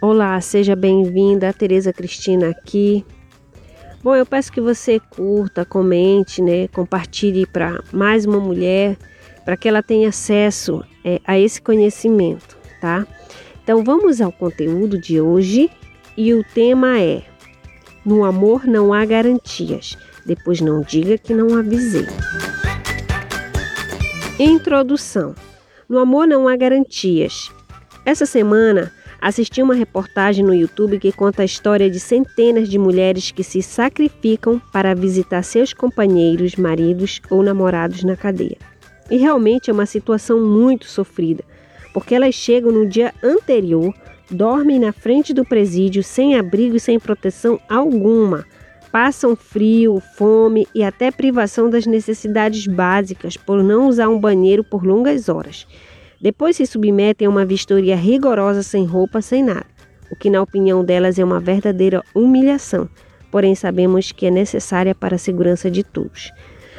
Olá, seja bem-vinda, Tereza Cristina aqui. Bom, eu peço que você curta, comente, né, compartilhe para mais uma mulher, para que ela tenha acesso é, a esse conhecimento, tá? Então vamos ao conteúdo de hoje e o tema é: No amor não há garantias. Depois não diga que não avisei. Introdução: No amor não há garantias. Essa semana Assisti uma reportagem no YouTube que conta a história de centenas de mulheres que se sacrificam para visitar seus companheiros, maridos ou namorados na cadeia. E realmente é uma situação muito sofrida, porque elas chegam no dia anterior, dormem na frente do presídio sem abrigo e sem proteção alguma, passam frio, fome e até privação das necessidades básicas por não usar um banheiro por longas horas. Depois se submetem a uma vistoria rigorosa sem roupa, sem nada, o que, na opinião delas, é uma verdadeira humilhação, porém sabemos que é necessária para a segurança de todos.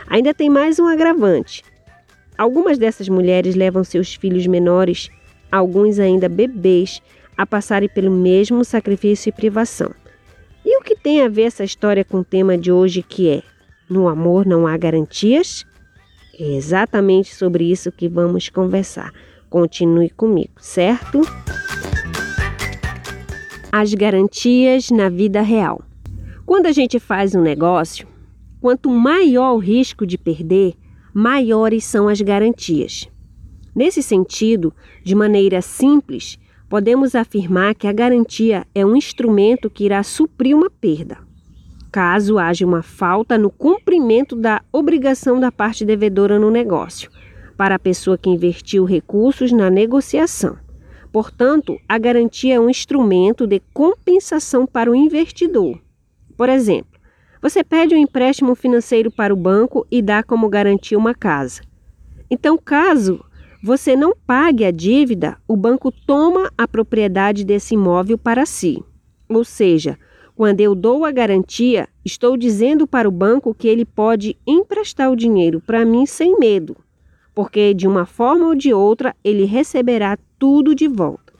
Ainda tem mais um agravante. Algumas dessas mulheres levam seus filhos menores, alguns ainda bebês, a passarem pelo mesmo sacrifício e privação. E o que tem a ver essa história com o tema de hoje que é: no amor não há garantias? É exatamente sobre isso que vamos conversar. Continue comigo, certo? As garantias na vida real. Quando a gente faz um negócio, quanto maior o risco de perder, maiores são as garantias. Nesse sentido, de maneira simples, podemos afirmar que a garantia é um instrumento que irá suprir uma perda, caso haja uma falta no cumprimento da obrigação da parte devedora no negócio para a pessoa que investiu recursos na negociação. Portanto, a garantia é um instrumento de compensação para o investidor. Por exemplo, você pede um empréstimo financeiro para o banco e dá como garantia uma casa. Então, caso você não pague a dívida, o banco toma a propriedade desse imóvel para si. Ou seja, quando eu dou a garantia, estou dizendo para o banco que ele pode emprestar o dinheiro para mim sem medo porque de uma forma ou de outra ele receberá tudo de volta,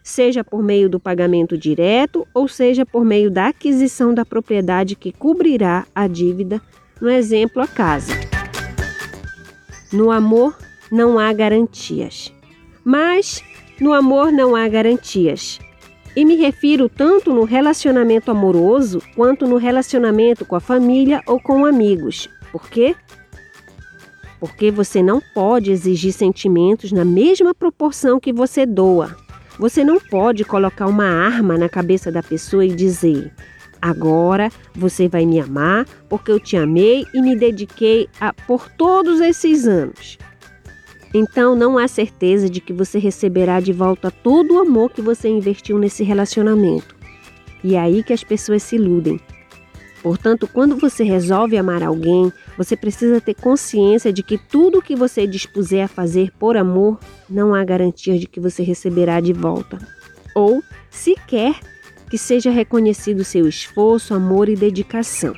seja por meio do pagamento direto ou seja por meio da aquisição da propriedade que cobrirá a dívida, no exemplo, a casa. No amor não há garantias. Mas no amor não há garantias. E me refiro tanto no relacionamento amoroso quanto no relacionamento com a família ou com amigos. Por quê? porque você não pode exigir sentimentos na mesma proporção que você doa. Você não pode colocar uma arma na cabeça da pessoa e dizer: agora você vai me amar porque eu te amei e me dediquei a, por todos esses anos. Então não há certeza de que você receberá de volta todo o amor que você investiu nesse relacionamento. E é aí que as pessoas se iludem. Portanto, quando você resolve amar alguém, você precisa ter consciência de que tudo que você dispuser a fazer por amor, não há garantia de que você receberá de volta. Ou, sequer, que seja reconhecido seu esforço, amor e dedicação.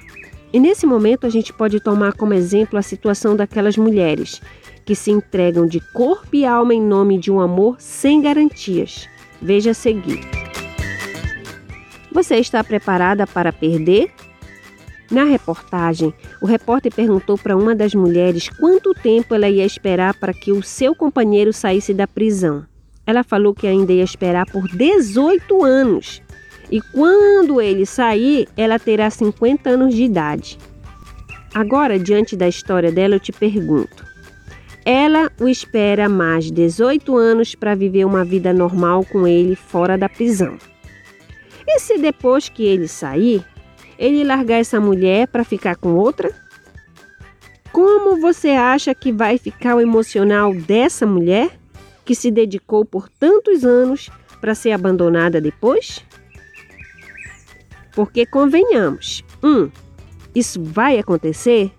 E nesse momento a gente pode tomar como exemplo a situação daquelas mulheres que se entregam de corpo e alma em nome de um amor sem garantias. Veja a seguir. Você está preparada para perder na reportagem, o repórter perguntou para uma das mulheres quanto tempo ela ia esperar para que o seu companheiro saísse da prisão. Ela falou que ainda ia esperar por 18 anos. E quando ele sair, ela terá 50 anos de idade. Agora, diante da história dela, eu te pergunto: ela o espera mais 18 anos para viver uma vida normal com ele fora da prisão. E se depois que ele sair, ele largar essa mulher para ficar com outra? Como você acha que vai ficar o emocional dessa mulher que se dedicou por tantos anos para ser abandonada depois? Porque convenhamos, um, isso vai acontecer?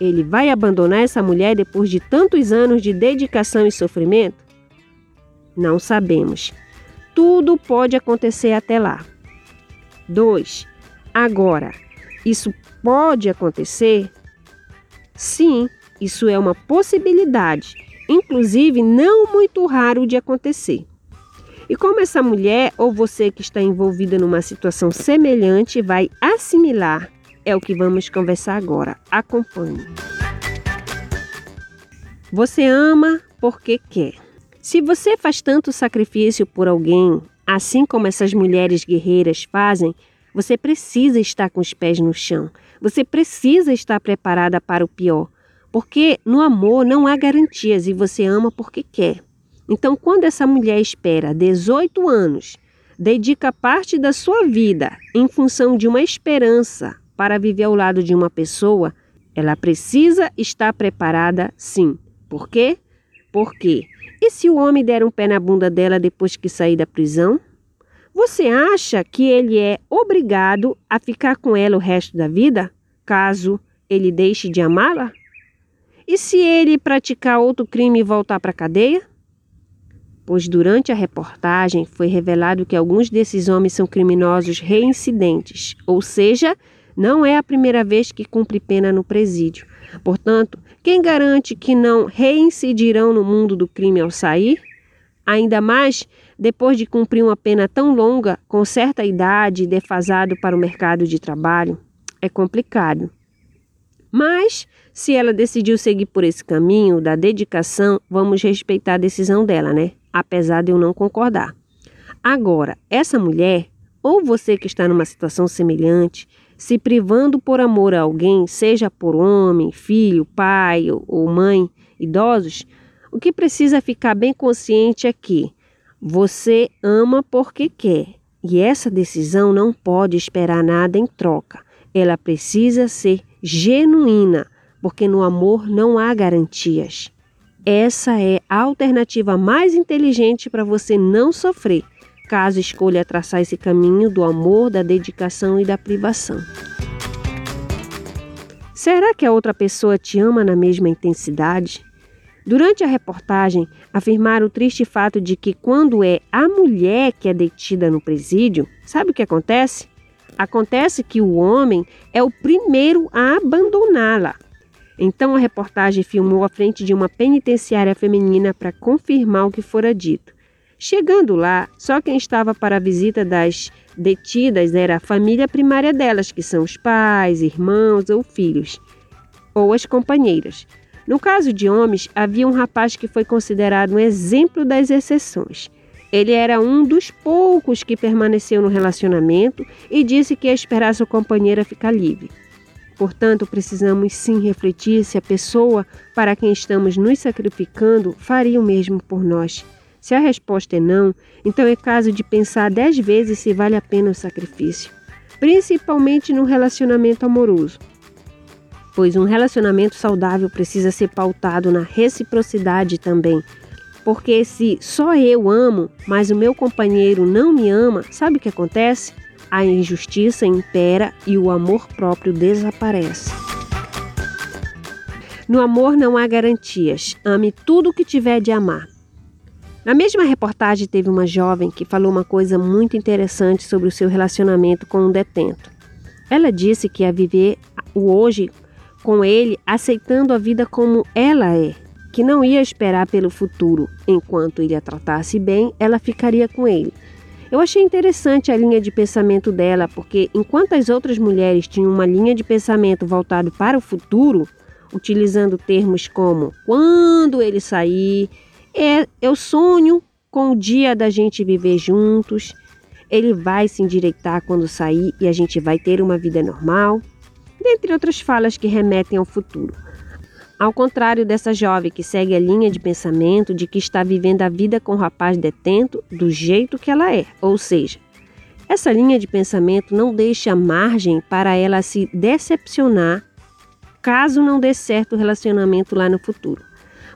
Ele vai abandonar essa mulher depois de tantos anos de dedicação e sofrimento? Não sabemos. Tudo pode acontecer até lá. 2. Agora, isso pode acontecer? Sim, isso é uma possibilidade, inclusive não muito raro de acontecer. E como essa mulher ou você que está envolvida numa situação semelhante vai assimilar, é o que vamos conversar agora. Acompanhe. Você ama porque quer. Se você faz tanto sacrifício por alguém, assim como essas mulheres guerreiras fazem, você precisa estar com os pés no chão. Você precisa estar preparada para o pior. Porque no amor não há garantias e você ama porque quer. Então, quando essa mulher espera 18 anos, dedica parte da sua vida em função de uma esperança para viver ao lado de uma pessoa, ela precisa estar preparada sim. Por quê? Porque e se o homem der um pé na bunda dela depois que sair da prisão? Você acha que ele é obrigado a ficar com ela o resto da vida, caso ele deixe de amá-la? E se ele praticar outro crime e voltar para a cadeia? Pois durante a reportagem foi revelado que alguns desses homens são criminosos reincidentes, ou seja, não é a primeira vez que cumpre pena no presídio. Portanto, quem garante que não reincidirão no mundo do crime ao sair? Ainda mais depois de cumprir uma pena tão longa, com certa idade e defasado para o mercado de trabalho? É complicado. Mas, se ela decidiu seguir por esse caminho da dedicação, vamos respeitar a decisão dela, né? Apesar de eu não concordar. Agora, essa mulher, ou você que está numa situação semelhante, se privando por amor a alguém, seja por homem, filho, pai ou mãe, idosos, o que precisa ficar bem consciente é que você ama porque quer, e essa decisão não pode esperar nada em troca. Ela precisa ser genuína, porque no amor não há garantias. Essa é a alternativa mais inteligente para você não sofrer, caso escolha traçar esse caminho do amor, da dedicação e da privação. Será que a outra pessoa te ama na mesma intensidade? Durante a reportagem, afirmaram o triste fato de que quando é a mulher que é detida no presídio, sabe o que acontece? Acontece que o homem é o primeiro a abandoná-la. Então a reportagem filmou à frente de uma penitenciária feminina para confirmar o que fora dito. Chegando lá, só quem estava para a visita das detidas era a família primária delas, que são os pais, irmãos ou filhos, ou as companheiras. No caso de homens, havia um rapaz que foi considerado um exemplo das exceções. Ele era um dos poucos que permaneceu no relacionamento e disse que ia esperar sua companheira ficar livre. Portanto, precisamos sim refletir se a pessoa para quem estamos nos sacrificando faria o mesmo por nós. Se a resposta é não, então é caso de pensar dez vezes se vale a pena o sacrifício, principalmente no relacionamento amoroso. Pois um relacionamento saudável precisa ser pautado na reciprocidade também. Porque se só eu amo, mas o meu companheiro não me ama, sabe o que acontece? A injustiça impera e o amor próprio desaparece. No amor não há garantias. Ame tudo o que tiver de amar. Na mesma reportagem teve uma jovem que falou uma coisa muito interessante sobre o seu relacionamento com um detento. Ela disse que ia viver o hoje com ele, aceitando a vida como ela é, que não ia esperar pelo futuro. Enquanto ele a tratasse bem, ela ficaria com ele. Eu achei interessante a linha de pensamento dela, porque enquanto as outras mulheres tinham uma linha de pensamento voltado para o futuro, utilizando termos como quando ele sair, é, eu sonho com o dia da gente viver juntos, ele vai se endireitar quando sair e a gente vai ter uma vida normal, dentre outras falas que remetem ao futuro. Ao contrário dessa jovem que segue a linha de pensamento de que está vivendo a vida com o rapaz detento do jeito que ela é, ou seja, essa linha de pensamento não deixa margem para ela se decepcionar caso não dê certo o relacionamento lá no futuro,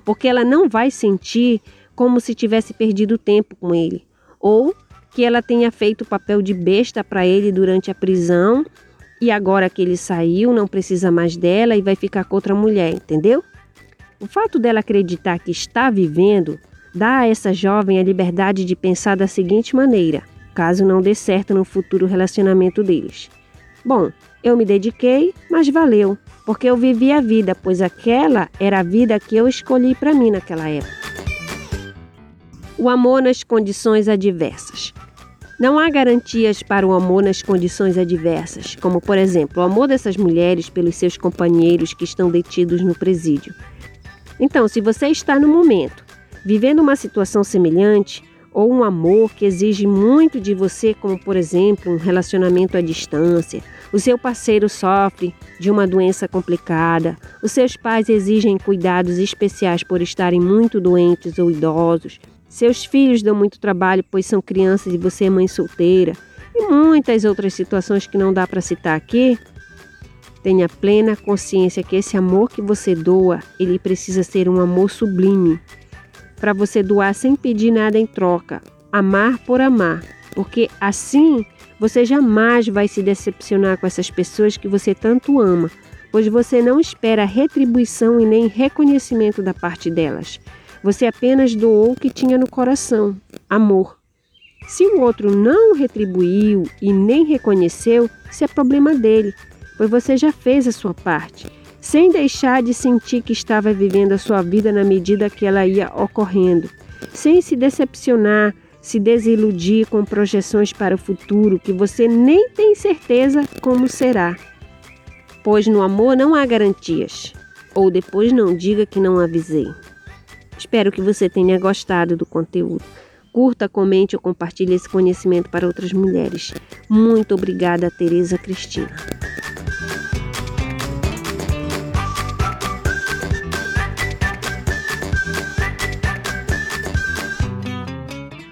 porque ela não vai sentir como se tivesse perdido tempo com ele, ou que ela tenha feito o papel de besta para ele durante a prisão e agora que ele saiu, não precisa mais dela e vai ficar com outra mulher, entendeu? O fato dela acreditar que está vivendo dá a essa jovem a liberdade de pensar da seguinte maneira, caso não dê certo no futuro relacionamento deles. Bom, eu me dediquei, mas valeu, porque eu vivi a vida, pois aquela era a vida que eu escolhi para mim naquela época. O amor nas condições adversas. Não há garantias para o amor nas condições adversas, como, por exemplo, o amor dessas mulheres pelos seus companheiros que estão detidos no presídio. Então, se você está no momento vivendo uma situação semelhante, ou um amor que exige muito de você, como por exemplo um relacionamento à distância, o seu parceiro sofre de uma doença complicada, os seus pais exigem cuidados especiais por estarem muito doentes ou idosos, seus filhos dão muito trabalho pois são crianças e você é mãe solteira, e muitas outras situações que não dá para citar aqui. Tenha plena consciência que esse amor que você doa, ele precisa ser um amor sublime, para você doar sem pedir nada em troca, amar por amar, porque assim você jamais vai se decepcionar com essas pessoas que você tanto ama, pois você não espera retribuição e nem reconhecimento da parte delas. Você apenas doou o que tinha no coração, amor. Se o outro não retribuiu e nem reconheceu, isso é problema dele, pois você já fez a sua parte sem deixar de sentir que estava vivendo a sua vida na medida que ela ia ocorrendo, sem se decepcionar, se desiludir com projeções para o futuro que você nem tem certeza como será. Pois no amor não há garantias. Ou depois não diga que não avisei. Espero que você tenha gostado do conteúdo. Curta, comente ou compartilhe esse conhecimento para outras mulheres. Muito obrigada, Tereza Cristina.